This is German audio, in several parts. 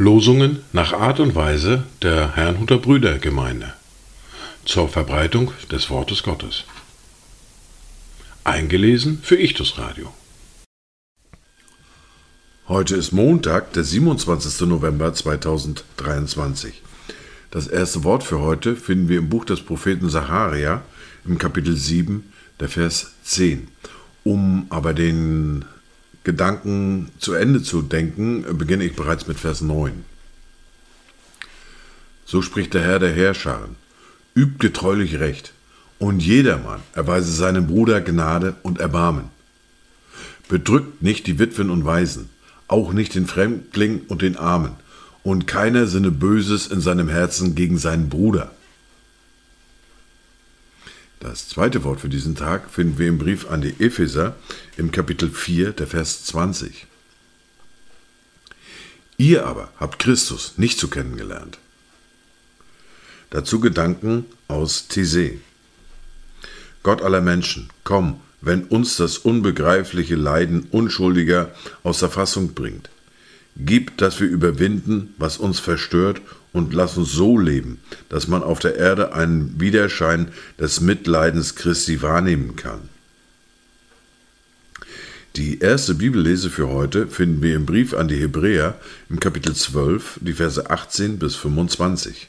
Losungen nach Art und Weise der Herrnhuter Brüdergemeinde zur Verbreitung des Wortes Gottes. Eingelesen für Ichtus Radio. Heute ist Montag, der 27. November 2023. Das erste Wort für heute finden wir im Buch des Propheten Sacharia im Kapitel 7, der Vers 10. Um aber den Gedanken zu Ende zu denken, beginne ich bereits mit Vers 9. So spricht der Herr der Herrscharen, übt getreulich Recht, und jedermann erweise seinem Bruder Gnade und Erbarmen. Bedrückt nicht die Witwen und Waisen, auch nicht den Fremdling und den Armen, und keiner sinne Böses in seinem Herzen gegen seinen Bruder. Das zweite Wort für diesen Tag finden wir im Brief an die Epheser im Kapitel 4, der Vers 20. Ihr aber habt Christus nicht zu kennen gelernt. Dazu Gedanken aus Thesee. Gott aller Menschen, komm, wenn uns das unbegreifliche Leiden Unschuldiger aus der Fassung bringt. Gib, dass wir überwinden, was uns verstört, und lass uns so leben, dass man auf der Erde einen Widerschein des Mitleidens Christi wahrnehmen kann. Die erste Bibellese für heute finden wir im Brief an die Hebräer im Kapitel 12, die Verse 18 bis 25.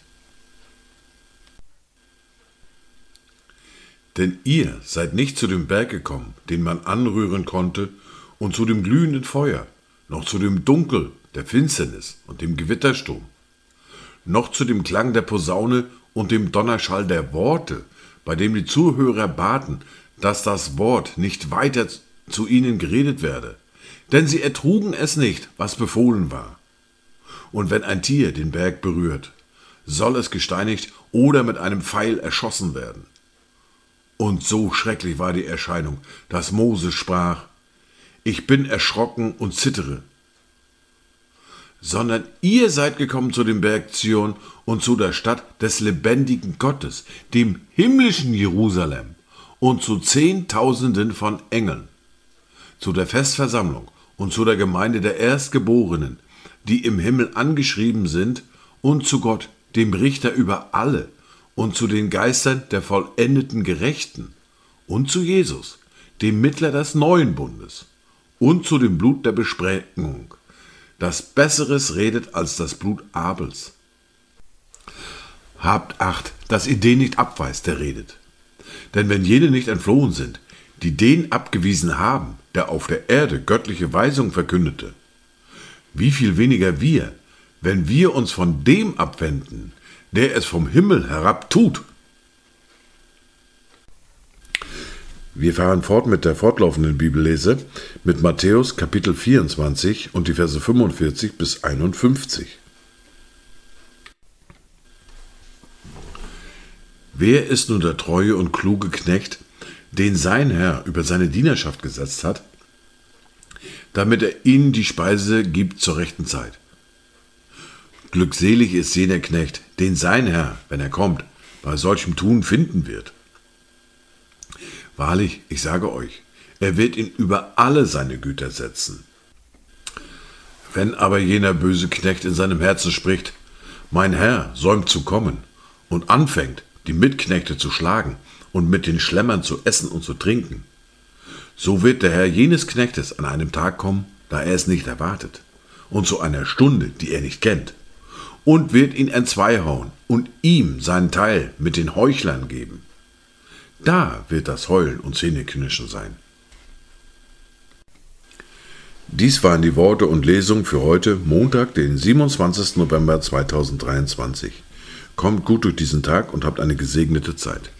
Denn ihr seid nicht zu dem Berg gekommen, den man anrühren konnte, und zu dem glühenden Feuer, noch zu dem Dunkel der Finsternis und dem Gewittersturm, noch zu dem Klang der Posaune und dem Donnerschall der Worte, bei dem die Zuhörer baten, dass das Wort nicht weiter zu ihnen geredet werde, denn sie ertrugen es nicht, was befohlen war. Und wenn ein Tier den Berg berührt, soll es gesteinigt oder mit einem Pfeil erschossen werden. Und so schrecklich war die Erscheinung, dass Mose sprach, ich bin erschrocken und zittere. Sondern ihr seid gekommen zu dem Berg Zion und zu der Stadt des lebendigen Gottes, dem himmlischen Jerusalem und zu Zehntausenden von Engeln, zu der Festversammlung und zu der Gemeinde der Erstgeborenen, die im Himmel angeschrieben sind, und zu Gott, dem Richter über alle, und zu den Geistern der vollendeten Gerechten und zu Jesus, dem Mittler des neuen Bundes und zu dem Blut der Besprengung, das Besseres redet als das Blut Abels. Habt Acht, dass ihr den nicht abweist, der redet. Denn wenn jene nicht entflohen sind, die den abgewiesen haben, der auf der Erde göttliche Weisung verkündete, wie viel weniger wir, wenn wir uns von dem abwenden, der es vom Himmel herab tut. Wir fahren fort mit der fortlaufenden Bibellese mit Matthäus Kapitel 24 und die Verse 45 bis 51. Wer ist nun der treue und kluge Knecht, den sein Herr über seine Dienerschaft gesetzt hat, damit er ihnen die Speise gibt zur rechten Zeit? Glückselig ist jener Knecht, den sein Herr, wenn er kommt, bei solchem Tun finden wird. Wahrlich, ich sage euch, er wird ihn über alle seine Güter setzen. Wenn aber jener böse Knecht in seinem Herzen spricht, mein Herr säumt zu kommen, und anfängt, die Mitknechte zu schlagen und mit den Schlemmern zu essen und zu trinken, so wird der Herr jenes Knechtes an einem Tag kommen, da er es nicht erwartet, und zu einer Stunde, die er nicht kennt, und wird ihn entzweihauen und ihm seinen Teil mit den Heuchlern geben. Da wird das Heulen und Zähneknirschen sein. Dies waren die Worte und Lesungen für heute, Montag, den 27. November 2023. Kommt gut durch diesen Tag und habt eine gesegnete Zeit.